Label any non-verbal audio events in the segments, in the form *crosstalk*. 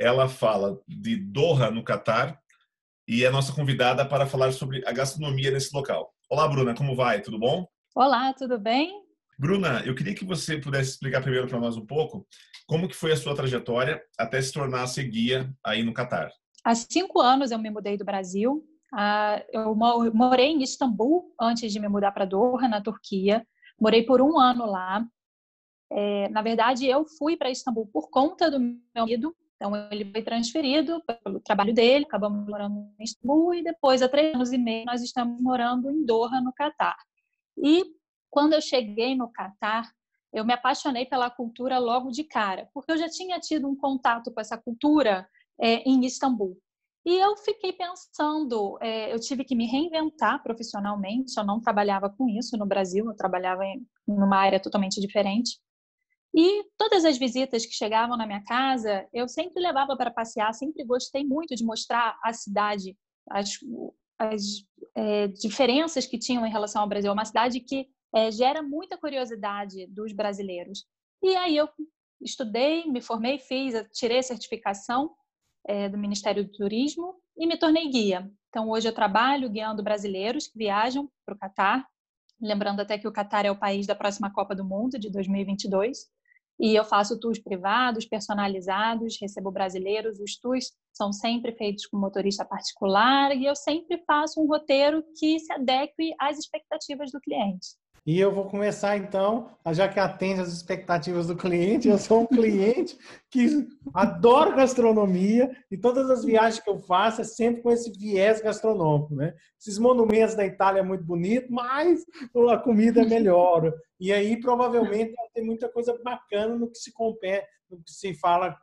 Ela fala de Doha, no Catar, e é nossa convidada para falar sobre a gastronomia nesse local. Olá, Bruna, como vai? Tudo bom? Olá, tudo bem? Bruna, eu queria que você pudesse explicar primeiro para nós um pouco como que foi a sua trajetória até se tornar guia aí no Catar. Há cinco anos eu me mudei do Brasil. Ah, eu morei em Istambul antes de me mudar para Doha, na Turquia. Morei por um ano lá. É, na verdade, eu fui para Istambul por conta do meu marido, então ele foi transferido pelo trabalho dele, acabamos morando em Istambul e depois, há três anos e meio, nós estamos morando em Doha, no Catar. E quando eu cheguei no Catar, eu me apaixonei pela cultura logo de cara, porque eu já tinha tido um contato com essa cultura é, em Istambul. E eu fiquei pensando, é, eu tive que me reinventar profissionalmente, eu não trabalhava com isso no Brasil, eu trabalhava em uma área totalmente diferente. E todas as visitas que chegavam na minha casa, eu sempre levava para passear, sempre gostei muito de mostrar a cidade, as, as é, diferenças que tinham em relação ao Brasil. É uma cidade que é, gera muita curiosidade dos brasileiros. E aí eu estudei, me formei, fiz, tirei a certificação é, do Ministério do Turismo e me tornei guia. Então hoje eu trabalho guiando brasileiros que viajam para o Catar, lembrando até que o Catar é o país da próxima Copa do Mundo de 2022. E eu faço tours privados, personalizados, recebo brasileiros. Os tours são sempre feitos com motorista particular e eu sempre faço um roteiro que se adeque às expectativas do cliente. E eu vou começar então, já que atende às expectativas do cliente, eu sou um *laughs* cliente que adora gastronomia e todas as viagens que eu faço é sempre com esse viés gastronômico, né? Esses monumentos da Itália é muito bonito, mas a comida é melhor. E aí provavelmente tem muita coisa bacana no que se compete, no que se fala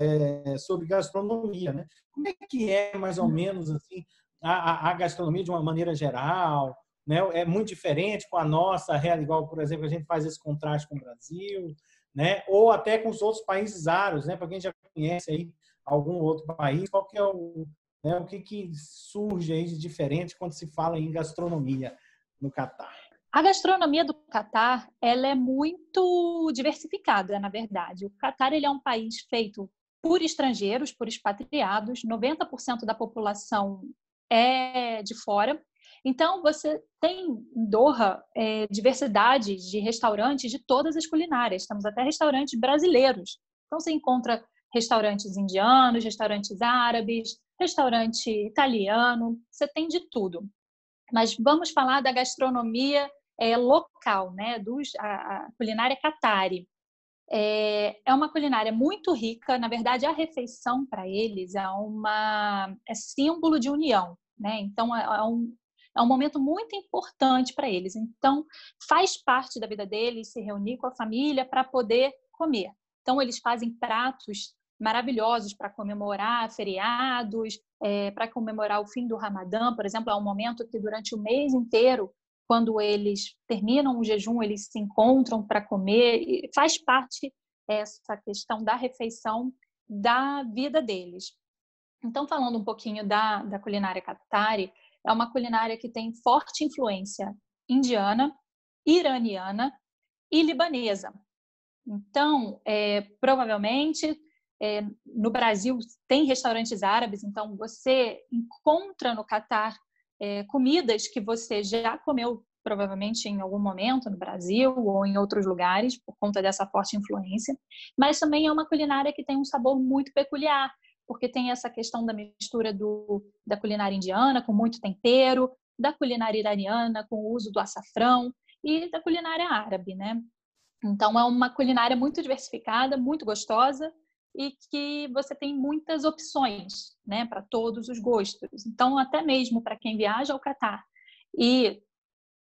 é, sobre gastronomia, né? Como é que é mais ou menos assim a, a gastronomia de uma maneira geral? Né? é muito diferente com a nossa real, igual, por exemplo, a gente faz esse contraste com o Brasil, né? ou até com os outros países árabes, né? para quem já conhece aí algum outro país, qual que é o, né? o que, que surge aí de diferente quando se fala em gastronomia no Catar? A gastronomia do Catar ela é muito diversificada, na verdade. O Catar ele é um país feito por estrangeiros, por expatriados. 90% da população é de fora. Então, você tem em Doha é, diversidade de restaurantes de todas as culinárias. Temos até restaurantes brasileiros. Então, você encontra restaurantes indianos, restaurantes árabes, restaurante italiano, você tem de tudo. Mas vamos falar da gastronomia é, local, né? Dos, a, a culinária catari. É, é, uma culinária muito rica. Na verdade, a refeição para eles é uma é símbolo de união, né? Então é, é um, é um momento muito importante para eles. Então, faz parte da vida deles se reunir com a família para poder comer. Então, eles fazem pratos maravilhosos para comemorar feriados, é, para comemorar o fim do Ramadã, por exemplo, é um momento que durante o mês inteiro, quando eles terminam o jejum, eles se encontram para comer. E faz parte essa questão da refeição da vida deles. Então, falando um pouquinho da, da culinária Qatari, é uma culinária que tem forte influência indiana, iraniana e libanesa. Então, é, provavelmente, é, no Brasil tem restaurantes árabes, então você encontra no Catar é, comidas que você já comeu provavelmente em algum momento no Brasil ou em outros lugares por conta dessa forte influência, mas também é uma culinária que tem um sabor muito peculiar porque tem essa questão da mistura do, da culinária indiana com muito tempero, da culinária iraniana com o uso do açafrão e da culinária árabe, né? Então é uma culinária muito diversificada, muito gostosa e que você tem muitas opções, né, para todos os gostos. Então até mesmo para quem viaja ao Catar e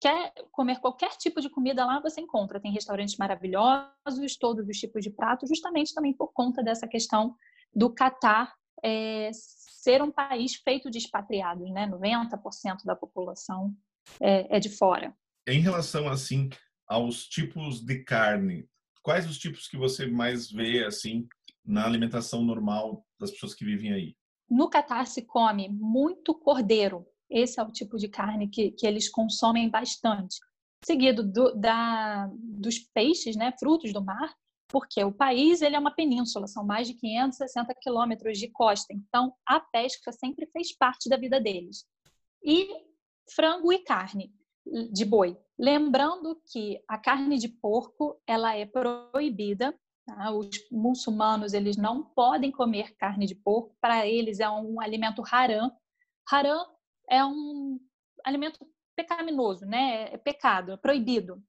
quer comer qualquer tipo de comida lá, você encontra. Tem restaurantes maravilhosos, todos os tipos de pratos, justamente também por conta dessa questão do Catar é, ser um país feito de expatriados, né? 90% da população é, é de fora. Em relação assim aos tipos de carne, quais os tipos que você mais vê assim na alimentação normal das pessoas que vivem aí? No Catar se come muito cordeiro. Esse é o tipo de carne que, que eles consomem bastante. Seguido do, da, dos peixes, né, frutos do mar, porque o país ele é uma península, são mais de 560 quilômetros de costa, então a pesca sempre fez parte da vida deles. E frango e carne de boi. Lembrando que a carne de porco ela é proibida. Tá? Os muçulmanos eles não podem comer carne de porco. Para eles é um alimento haram. Haram é um alimento pecaminoso, né? É pecado, é proibido.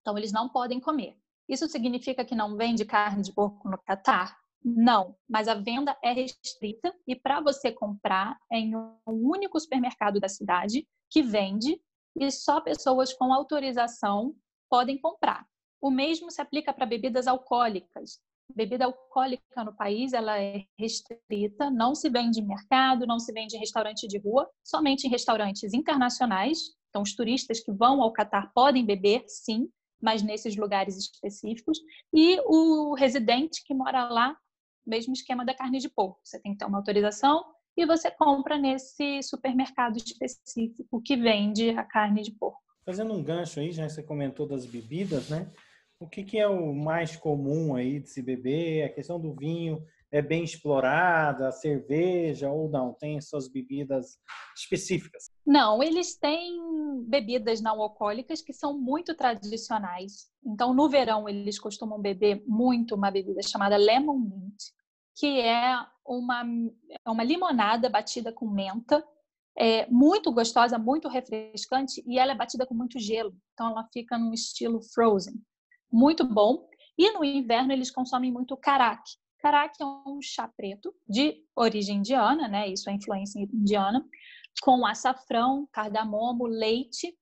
Então eles não podem comer. Isso significa que não vende carne de porco no Catar? Não, mas a venda é restrita e para você comprar é em um único supermercado da cidade que vende e só pessoas com autorização podem comprar. O mesmo se aplica para bebidas alcoólicas. Bebida alcoólica no país ela é restrita, não se vende em mercado, não se vende em restaurante de rua, somente em restaurantes internacionais. Então, os turistas que vão ao Catar podem beber, sim, mas nesses lugares específicos. E o residente que mora lá, mesmo esquema da carne de porco. Você tem que ter uma autorização e você compra nesse supermercado específico que vende a carne de porco. Fazendo um gancho aí, já você comentou das bebidas, né? O que, que é o mais comum aí de se beber? A questão do vinho é bem explorada, a cerveja ou não? Tem suas bebidas específicas? Não, eles têm bebidas não alcoólicas que são muito tradicionais. Então, no verão, eles costumam beber muito uma bebida chamada lemon mint, que é uma, é uma limonada batida com menta, é muito gostosa, muito refrescante e ela é batida com muito gelo. Então ela fica num estilo frozen. Muito bom. E no inverno eles consomem muito carac. Carac é um chá preto de origem indiana, né? Isso é influência indiana, com açafrão, cardamomo, leite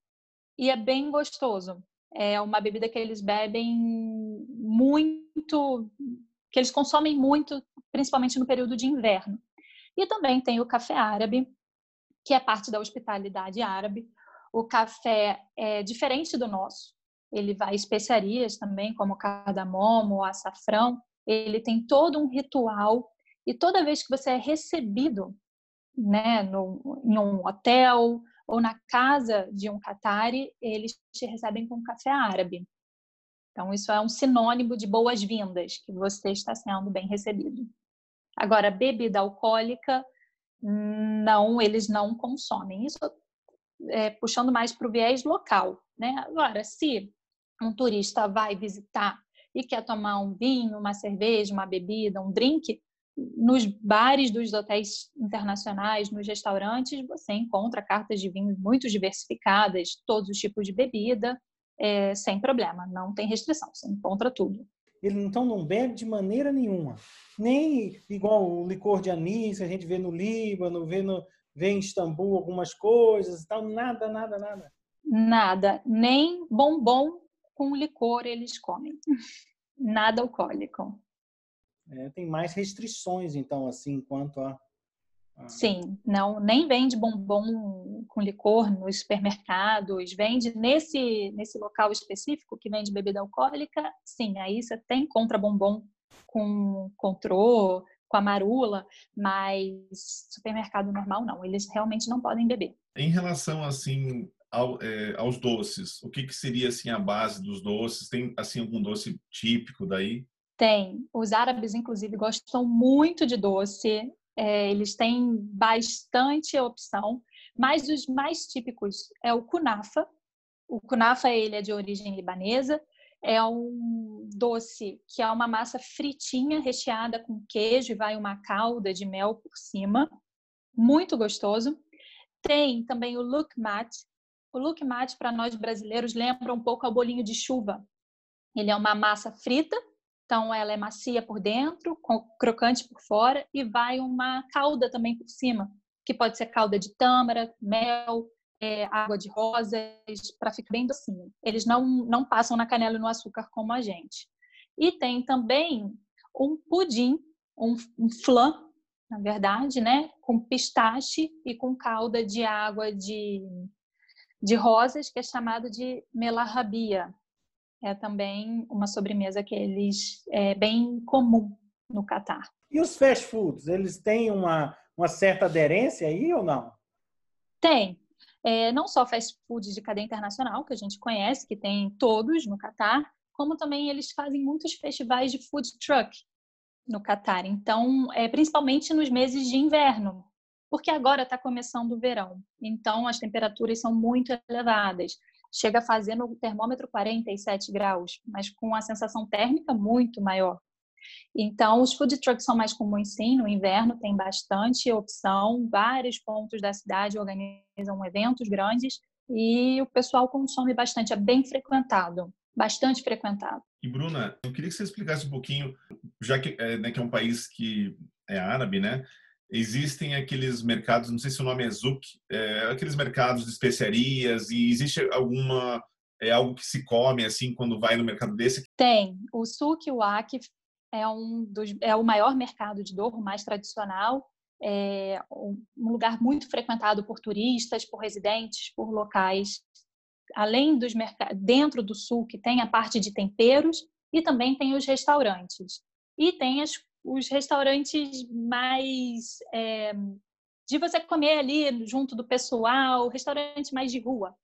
e é bem gostoso. É uma bebida que eles bebem muito, que eles consomem muito principalmente no período de inverno. E também tem o café árabe, que é parte da hospitalidade árabe. O café é diferente do nosso. Ele vai especiarias também, como cardamomo, açafrão. Ele tem todo um ritual. E toda vez que você é recebido né, no, em um hotel ou na casa de um catari, eles te recebem com café árabe. Então, isso é um sinônimo de boas-vindas, que você está sendo bem recebido. Agora, bebida alcoólica, não, eles não consomem. Isso é, puxando mais para o viés local. Né? Agora, se um turista vai visitar e quer tomar um vinho, uma cerveja, uma bebida, um drink, nos bares dos hotéis internacionais, nos restaurantes, você encontra cartas de vinho muito diversificadas, todos os tipos de bebida, é, sem problema, não tem restrição, você encontra tudo. Ele então não bebe de maneira nenhuma. Nem igual o licor de anis que a gente vê no Líbano, vê, no, vê em Istambul algumas coisas e tal. Nada, nada, nada. Nada. Nem bombom com licor eles comem. Nada alcoólico. É, tem mais restrições, então, assim, quanto a. Sim, não nem vende bombom com licor nos supermercados, vende nesse nesse local específico que vende bebida alcoólica, sim, aí você tem contra bombom com contrô, com a marula, mas supermercado normal não, eles realmente não podem beber. Em relação assim ao, é, aos doces, o que, que seria assim a base dos doces? Tem assim algum doce típico daí? Tem. Os árabes, inclusive, gostam muito de doce. É, eles têm bastante opção, mas os mais típicos é o kunafa. O kunafa ele é de origem libanesa, é um doce que é uma massa fritinha recheada com queijo e vai uma calda de mel por cima, muito gostoso. Tem também o lukmat. O lukmat para nós brasileiros lembra um pouco ao bolinho de chuva. Ele é uma massa frita então, ela é macia por dentro, crocante por fora e vai uma calda também por cima, que pode ser calda de tâmara, mel, é, água de rosas, para ficar bem docinho. Eles não, não passam na canela e no açúcar como a gente. E tem também um pudim, um, um flan, na verdade, né? Com pistache e com calda de água de, de rosas, que é chamado de melarrabia. É também uma sobremesa que eles é bem comum no Catar. E os fast foods, eles têm uma, uma certa aderência aí ou não? Tem. É, não só fast foods de cadeia internacional, que a gente conhece, que tem todos no Catar, como também eles fazem muitos festivais de food truck no Catar. Então, é, principalmente nos meses de inverno, porque agora está começando o verão. Então, as temperaturas são muito elevadas. Chega a fazer no termômetro 47 graus, mas com a sensação térmica muito maior. Então, os food trucks são mais comuns sim, no inverno tem bastante opção, vários pontos da cidade organizam eventos grandes e o pessoal consome bastante, é bem frequentado, bastante frequentado. E Bruna, eu queria que você explicasse um pouquinho, já que é, né, que é um país que é árabe, né? Existem aqueles mercados, não sei se o nome é Zouk, é, aqueles mercados de especiarias e existe alguma é algo que se come assim quando vai no mercado desse? Tem. O Souk Wak é um dos é o maior mercado de Douro, mais tradicional, é um lugar muito frequentado por turistas, por residentes, por locais. Além dos mercados, dentro do que tem a parte de temperos e também tem os restaurantes. E tem as, os restaurantes mais é, de você comer ali junto do pessoal, restaurantes mais de rua.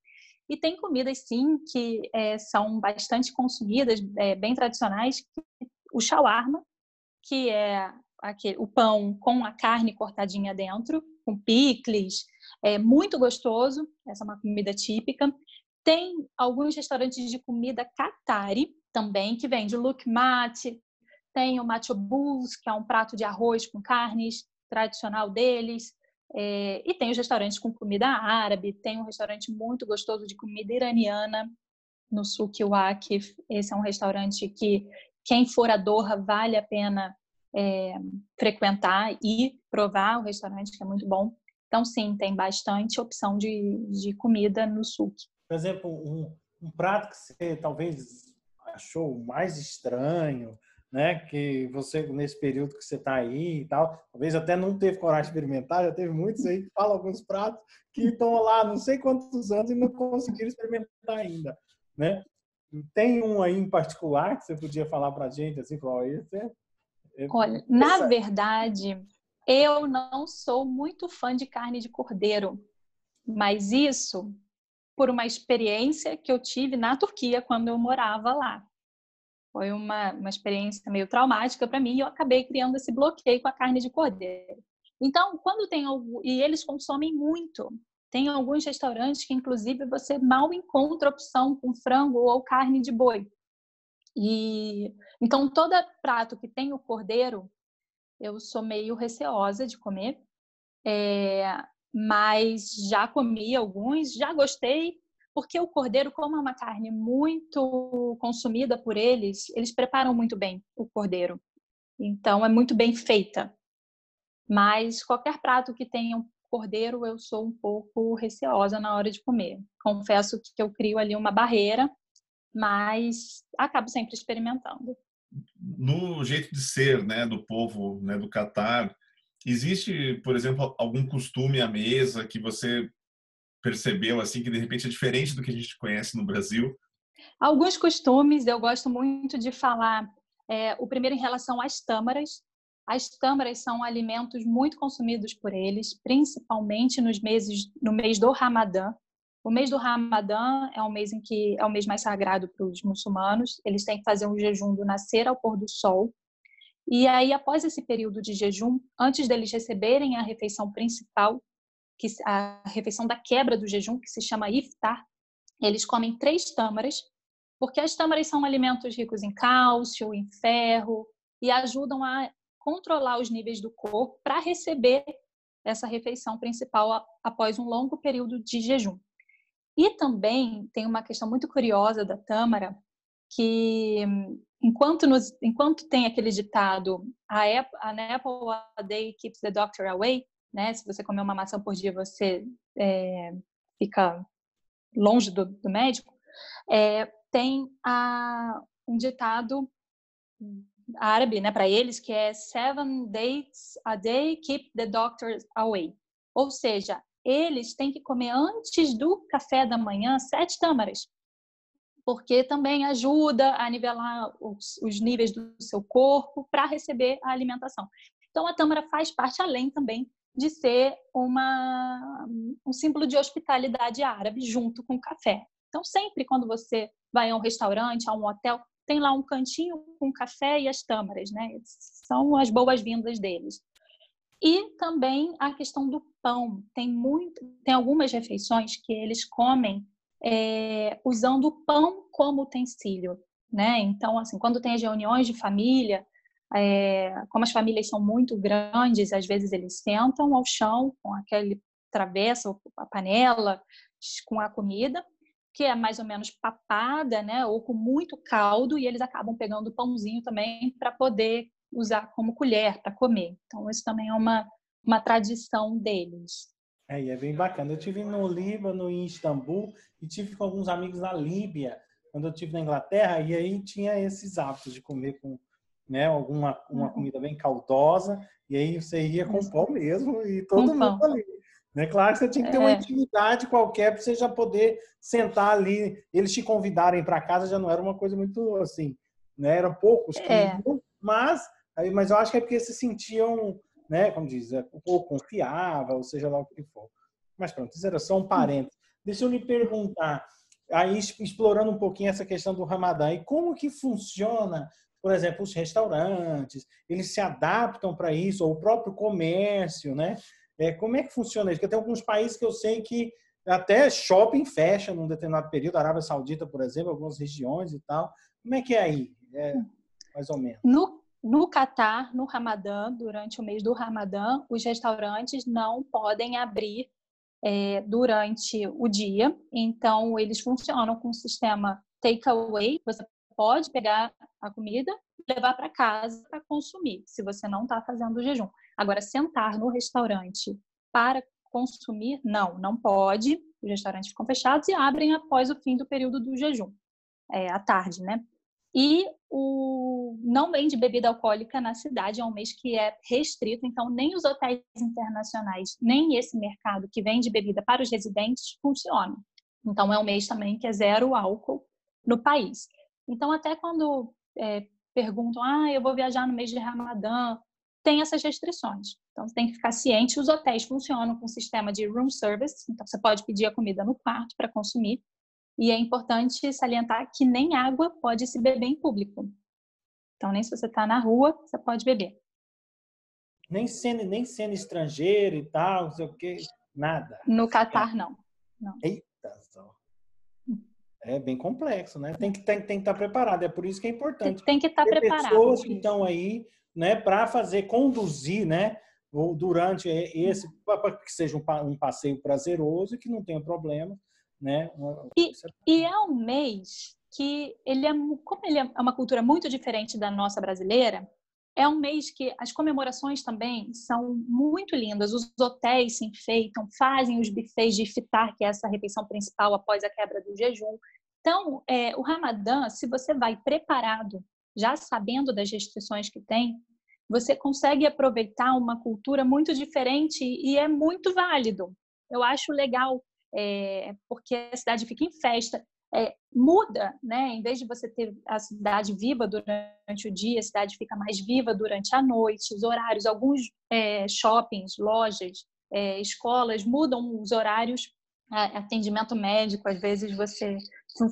E tem comidas, sim, que é, são bastante consumidas, é, bem tradicionais, o shawarma, que é aquele, o pão com a carne cortadinha dentro, com picles, é muito gostoso, essa é uma comida típica. Tem alguns restaurantes de comida Qatari também, que vende lukmat, tem o macho bulls, que é um prato de arroz com carnes tradicional deles, é, e tem os restaurantes com comida árabe, tem um restaurante muito gostoso de comida iraniana no Souk Waqif. Esse é um restaurante que quem for a Doha vale a pena é, frequentar e provar o restaurante, que é muito bom. Então, sim, tem bastante opção de, de comida no souk. Por exemplo, um, um prato que você talvez achou mais estranho, né? Que você, nesse período que você está aí e tal, talvez até não teve coragem de experimentar, já teve muitos aí que falam alguns pratos que estão lá não sei quantos anos e não conseguiram experimentar ainda, né? Tem um aí em particular que você podia falar para a gente, assim, falar, esse é, é Olha, na verdade, eu não sou muito fã de carne de cordeiro, mas isso por uma experiência que eu tive na Turquia quando eu morava lá. Foi uma, uma experiência meio traumática para mim e eu acabei criando esse bloqueio com a carne de cordeiro. Então, quando tem algo, e eles consomem muito, tem alguns restaurantes que, inclusive, você mal encontra opção com frango ou carne de boi. E então todo prato que tem o cordeiro, eu sou meio receosa de comer, é, mas já comi alguns, já gostei, porque o cordeiro, como é uma carne muito consumida por eles, eles preparam muito bem o cordeiro. Então é muito bem feita. Mas qualquer prato que tenha um cordeiro eu sou um pouco receosa na hora de comer. Confesso que eu crio ali uma barreira, mas acabo sempre experimentando. No jeito de ser, né, do povo, né, do Catar, existe, por exemplo, algum costume à mesa que você percebeu assim que de repente é diferente do que a gente conhece no Brasil? Alguns costumes eu gosto muito de falar. É, o primeiro em relação às tâmaras, as tâmaras são alimentos muito consumidos por eles, principalmente nos meses, no mês do Ramadã. O mês do Ramadã é um mês em que é o mês mais sagrado para os muçulmanos. Eles têm que fazer um jejum do nascer ao pôr do sol. E aí, após esse período de jejum, antes deles receberem a refeição principal, que a refeição da quebra do jejum, que se chama iftar, eles comem três tâmaras, porque as tâmaras são alimentos ricos em cálcio, em ferro e ajudam a controlar os níveis do corpo para receber essa refeição principal após um longo período de jejum. E também tem uma questão muito curiosa da tâmara, que enquanto, nos, enquanto tem aquele ditado an apple a day keeps the doctor away, né? Se você comer uma maçã por dia, você é, fica longe do, do médico. É, tem a, um ditado árabe, né, para eles, que é seven days a day keep the doctors away. Ou seja, eles têm que comer antes do café da manhã sete tâmaras, porque também ajuda a nivelar os, os níveis do seu corpo para receber a alimentação. Então, a tâmara faz parte, além também de ser uma, um símbolo de hospitalidade árabe junto com o café. Então, sempre quando você vai a um restaurante, a um hotel, tem lá um cantinho com café e as tâmaras, né? São as boas-vindas deles. E também a questão do pão. Tem muito, tem algumas refeições que eles comem é, usando o pão como utensílio, né? Então, assim, quando tem as reuniões de família, é, como as famílias são muito grandes, às vezes eles sentam ao chão com aquele travessa, a panela com a comida, que é mais ou menos papada, né, ou com muito caldo, e eles acabam pegando o pãozinho também para poder usar como colher para comer. Então isso também é uma uma tradição deles. É, e é bem bacana. Eu tive no Líbano, em Istambul, e tive com alguns amigos na Líbia, quando eu tive na Inglaterra, e aí tinha esses hábitos de comer com né, alguma uma uhum. comida bem caldosa, e aí você ia com pão mesmo e todo com mundo pão. ali. Né? Claro que você tinha que ter uma é. intimidade qualquer para você já poder sentar ali. Eles te convidarem para casa já não era uma coisa muito assim, né? Eram poucos é. iam, mas, mas eu acho que é porque se sentiam, né, como diz, é, pouco confiável, ou seja lá o que for. Mas pronto, isso era só um hum. parênteses. Deixa eu lhe perguntar, aí explorando um pouquinho essa questão do Ramadã, e como que funciona por exemplo, os restaurantes, eles se adaptam para isso, ou o próprio comércio, né? É, como é que funciona isso? Porque tem alguns países que eu sei que até shopping fecha num determinado período, a Arábia Saudita, por exemplo, algumas regiões e tal. Como é que é aí, é, mais ou menos? No, no Catar, no Ramadã, durante o mês do Ramadã, os restaurantes não podem abrir é, durante o dia. Então, eles funcionam com o sistema takeaway. Você pode pegar a comida levar para casa para consumir, se você não está fazendo o jejum. Agora, sentar no restaurante para consumir, não, não pode. Os restaurantes ficam fechados e abrem após o fim do período do jejum, é, à tarde, né? E o não vende bebida alcoólica na cidade, é um mês que é restrito, então nem os hotéis internacionais, nem esse mercado que vende bebida para os residentes funcionam. Então é um mês também que é zero álcool no país. Então, até quando é, perguntam, ah, eu vou viajar no mês de Ramadã, tem essas restrições. Então, você tem que ficar ciente. Os hotéis funcionam com sistema de room service, então você pode pedir a comida no quarto para consumir. E é importante salientar que nem água pode se beber em público. Então, nem se você está na rua, você pode beber. Nem sendo, nem sendo estrangeiro e tal, não sei o quê, nada. No Catar, não. não. É bem complexo, né? Tem que, tem, tem que estar preparado. É por isso que é importante. Tem que estar preparado. Pessoas que estão aí, né, para fazer, conduzir, né, durante esse, para que seja um, passeio prazeroso e que não tenha problema, né? E, e é um mês que ele é, como ele é uma cultura muito diferente da nossa brasileira, é um mês que as comemorações também são muito lindas. Os hotéis se enfeitam, fazem os buffets de iftar, que é essa refeição principal após a quebra do jejum. Então, é, o Ramadã, se você vai preparado, já sabendo das restrições que tem, você consegue aproveitar uma cultura muito diferente e é muito válido. Eu acho legal, é, porque a cidade fica em festa é, muda, né? Em vez de você ter a cidade viva durante o dia, a cidade fica mais viva durante a noite, os horários, alguns é, shoppings, lojas, é, escolas mudam os horários, atendimento médico, às vezes você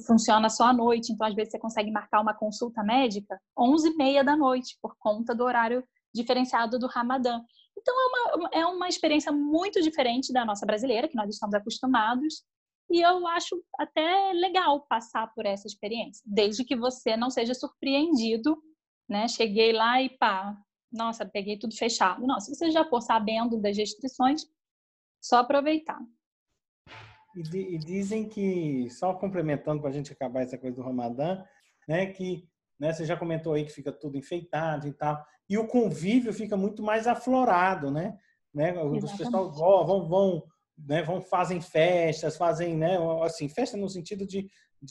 funciona só à noite, então às vezes você consegue marcar uma consulta médica 11 e meia da noite, por conta do horário diferenciado do Ramadã. Então é uma, é uma experiência muito diferente da nossa brasileira, que nós estamos acostumados, e eu acho até legal passar por essa experiência, desde que você não seja surpreendido, né? Cheguei lá e pá, nossa, peguei tudo fechado. Não, se você já for sabendo das restrições, só aproveitar. E, e dizem que, só complementando para a gente acabar essa coisa do Ramadã, né, que né, você já comentou aí que fica tudo enfeitado e tal, e o convívio fica muito mais aflorado, né? né? Os pessoal vão, vão né, vão fazem festas, fazem, né, assim, festa no sentido de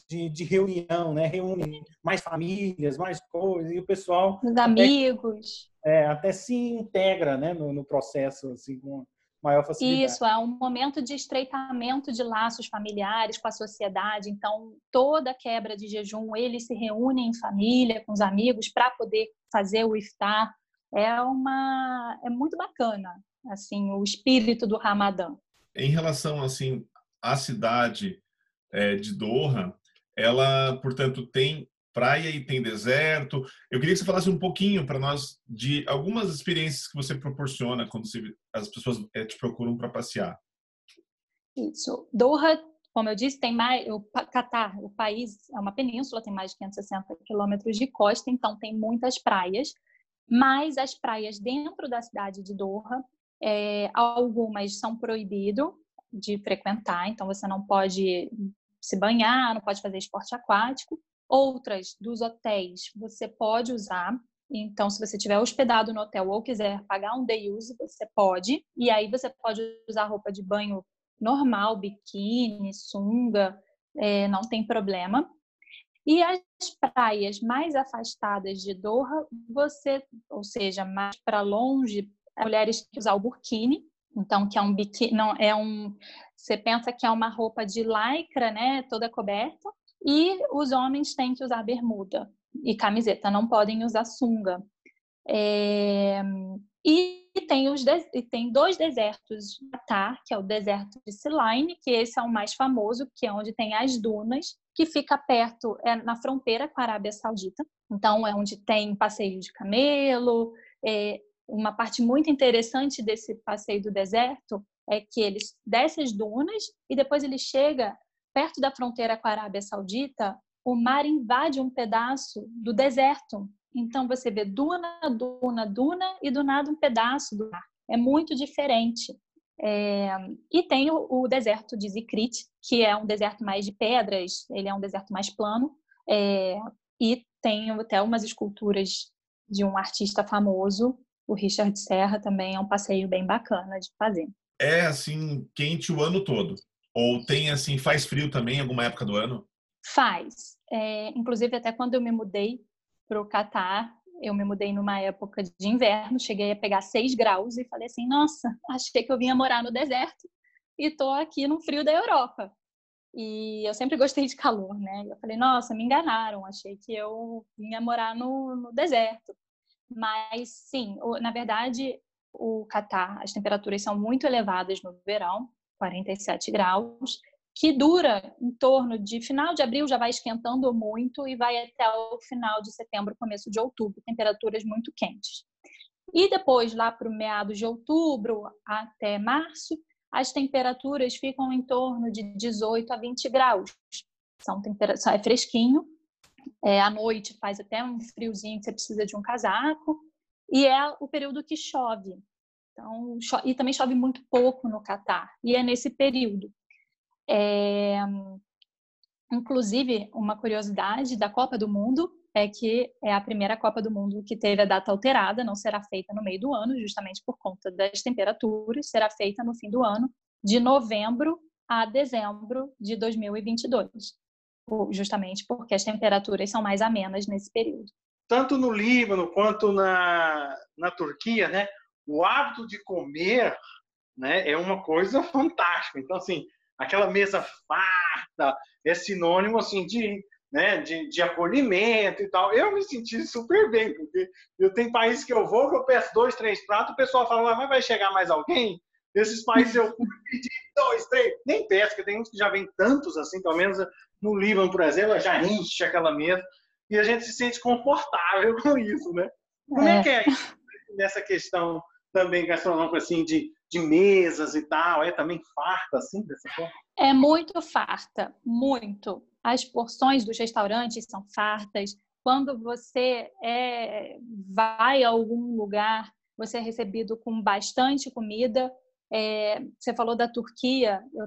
de, de, reunião, né? Reúne mais famílias, mais coisas, e o pessoal. Os amigos. Até, é, até se integra né, no, no processo, assim, com maior facilidade. Isso, é um momento de estreitamento de laços familiares com a sociedade. Então, toda quebra de jejum, eles se reúnem em família, com os amigos, para poder fazer o iftar. É uma é muito bacana, assim, o espírito do Ramadã. Em relação assim à cidade é, de Doha, ela, portanto, tem praia e tem deserto. Eu queria que você falasse um pouquinho para nós de algumas experiências que você proporciona quando as pessoas é, te procuram para passear. Isso. Doha, como eu disse, tem mais. O Catar, o país é uma península, tem mais de 560 quilômetros de costa, então tem muitas praias. Mas as praias dentro da cidade de Doha, é, algumas são proibidas de frequentar, então você não pode se banhar, não pode fazer esporte aquático. Outras dos hotéis você pode usar. Então, se você estiver hospedado no hotel ou quiser pagar um day use, você pode. E aí você pode usar roupa de banho normal, biquíni, sunga, é, não tem problema. E as praias mais afastadas de Doha, você, ou seja, mais para longe, mulheres que usar o burkini, então que é um biquíni, não é um, você pensa que é uma roupa de lycra, né, toda coberta, e os homens têm que usar bermuda e camiseta, não podem usar sunga. É... E tem, os tem dois desertos de Qatar, que é o deserto de Siline, que esse é o mais famoso, que é onde tem as dunas, que fica perto, é na fronteira com a Arábia Saudita. Então, é onde tem passeio de camelo. É... Uma parte muito interessante desse passeio do deserto é que eles descem as dunas e depois ele chega perto da fronteira com a Arábia Saudita, o mar invade um pedaço do deserto. Então você vê duna, duna, duna e do nada um pedaço do mar. É muito diferente. É... e tem o, o, deserto de Zikrit, que é um deserto mais de pedras, ele é um deserto mais plano, é... e tem até umas esculturas de um artista famoso, o Richard Serra, também é um passeio bem bacana de fazer. É assim, quente o ano todo. Ou tem assim, faz frio também em alguma época do ano? Faz. É, inclusive, até quando eu me mudei para o Catar, eu me mudei numa época de inverno, cheguei a pegar 6 graus e falei assim: nossa, achei que eu vinha morar no deserto e tô aqui no frio da Europa. E eu sempre gostei de calor, né? Eu falei: nossa, me enganaram, achei que eu vinha morar no, no deserto. Mas sim, na verdade, o Catar, as temperaturas são muito elevadas no verão, 47 graus, que dura em torno de final de abril, já vai esquentando muito e vai até o final de setembro, começo de outubro, temperaturas muito quentes. E depois, lá para o meados de outubro até março, as temperaturas ficam em torno de 18 a 20 graus. São temperatura, é fresquinho. É, à noite faz até um friozinho que você precisa de um casaco. E é o período que chove. Então, e também chove muito pouco no Catar, e é nesse período. É, inclusive, uma curiosidade da Copa do Mundo é que é a primeira Copa do Mundo que teve a data alterada, não será feita no meio do ano, justamente por conta das temperaturas, será feita no fim do ano, de novembro a dezembro de 2022, justamente porque as temperaturas são mais amenas nesse período. Tanto no Líbano quanto na, na Turquia, né, o hábito de comer né, é uma coisa *laughs* fantástica. Então, assim, aquela mesa farta é sinônimo assim, de, né, de, de acolhimento e tal. Eu me senti super bem, porque eu tenho países que eu vou, que eu peço dois, três pratos, o pessoal fala, mas vai chegar mais alguém? Esses países eu pedi dois, três, nem peço, porque tem uns que já vem tantos assim, pelo menos no Líbano, por exemplo, já enche aquela mesa e a gente se sente confortável *laughs* com isso, né? Como é, é que é isso nessa questão também gastronômico, assim, de, de mesas e tal? É também farta, assim, dessa forma? É muito farta, muito. As porções dos restaurantes são fartas. Quando você é, vai a algum lugar, você é recebido com bastante comida. É, você falou da Turquia, eu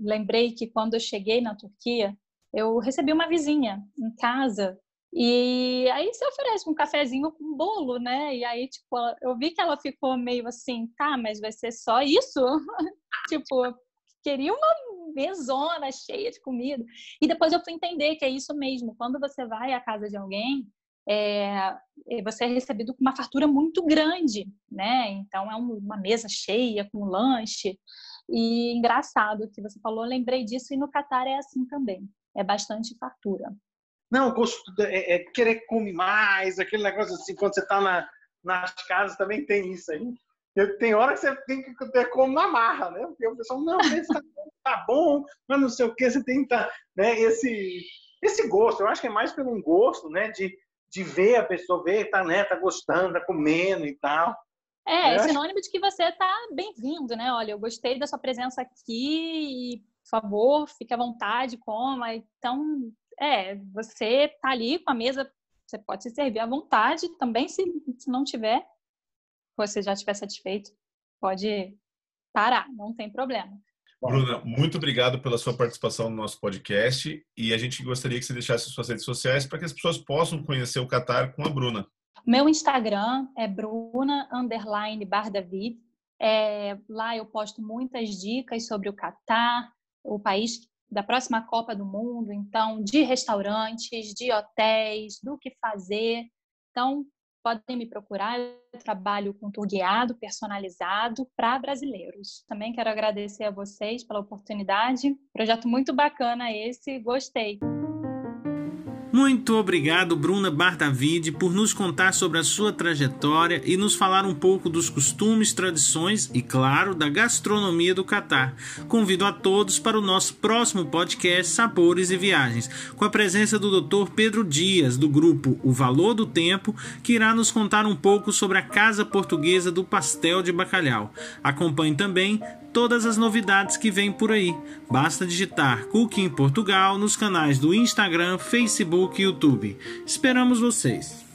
lembrei que quando eu cheguei na Turquia, eu recebi uma vizinha em casa e aí você oferece um cafezinho com bolo, né? E aí, tipo, eu vi que ela ficou meio assim, tá, mas vai ser só isso? *laughs* tipo, queria uma, mesona cheia de comida. E depois eu fui entender que é isso mesmo. Quando você vai à casa de alguém, é, você é recebido com uma fartura muito grande, né? Então é uma mesa cheia com lanche. E engraçado que você falou, lembrei disso, e no Catar é assim também. É bastante fartura. Não, gosto é, é, querer comer mais, aquele negócio assim, quando você está na, nas casas também tem isso aí. Tem hora que você tem que ter como na marra, né? Porque o pessoal, não, esse tá, tá bom, mas não sei o que, você tem que tá, né? Esse, esse gosto, eu acho que é mais pelo gosto, né? De, de ver a pessoa, ver, tá, né? Tá gostando, tá comendo e tal. É, é sinônimo de que você está bem-vindo, né? Olha, eu gostei da sua presença aqui e, por favor, fique à vontade, coma. Então, é, você tá ali com a mesa, você pode se servir à vontade também, se, se não tiver, você já estiver satisfeito, pode parar, não tem problema. Bruna, muito obrigado pela sua participação no nosso podcast e a gente gostaria que você deixasse suas redes sociais para que as pessoas possam conhecer o Qatar com a Bruna. Meu Instagram é Bruna underline Bardavid. É, lá eu posto muitas dicas sobre o Catar, o país da próxima Copa do Mundo, então de restaurantes, de hotéis, do que fazer. Então podem me procurar. Eu trabalho com tour guiado personalizado para brasileiros. Também quero agradecer a vocês pela oportunidade. Projeto muito bacana esse, gostei. Muito obrigado, Bruna Bardavid, por nos contar sobre a sua trajetória e nos falar um pouco dos costumes, tradições e, claro, da gastronomia do Catar. Convido a todos para o nosso próximo podcast Sabores e Viagens, com a presença do Dr. Pedro Dias, do grupo O Valor do Tempo, que irá nos contar um pouco sobre a Casa Portuguesa do Pastel de Bacalhau. Acompanhe também todas as novidades que vêm por aí. Basta digitar Cooking Portugal nos canais do Instagram, Facebook e YouTube. Esperamos vocês!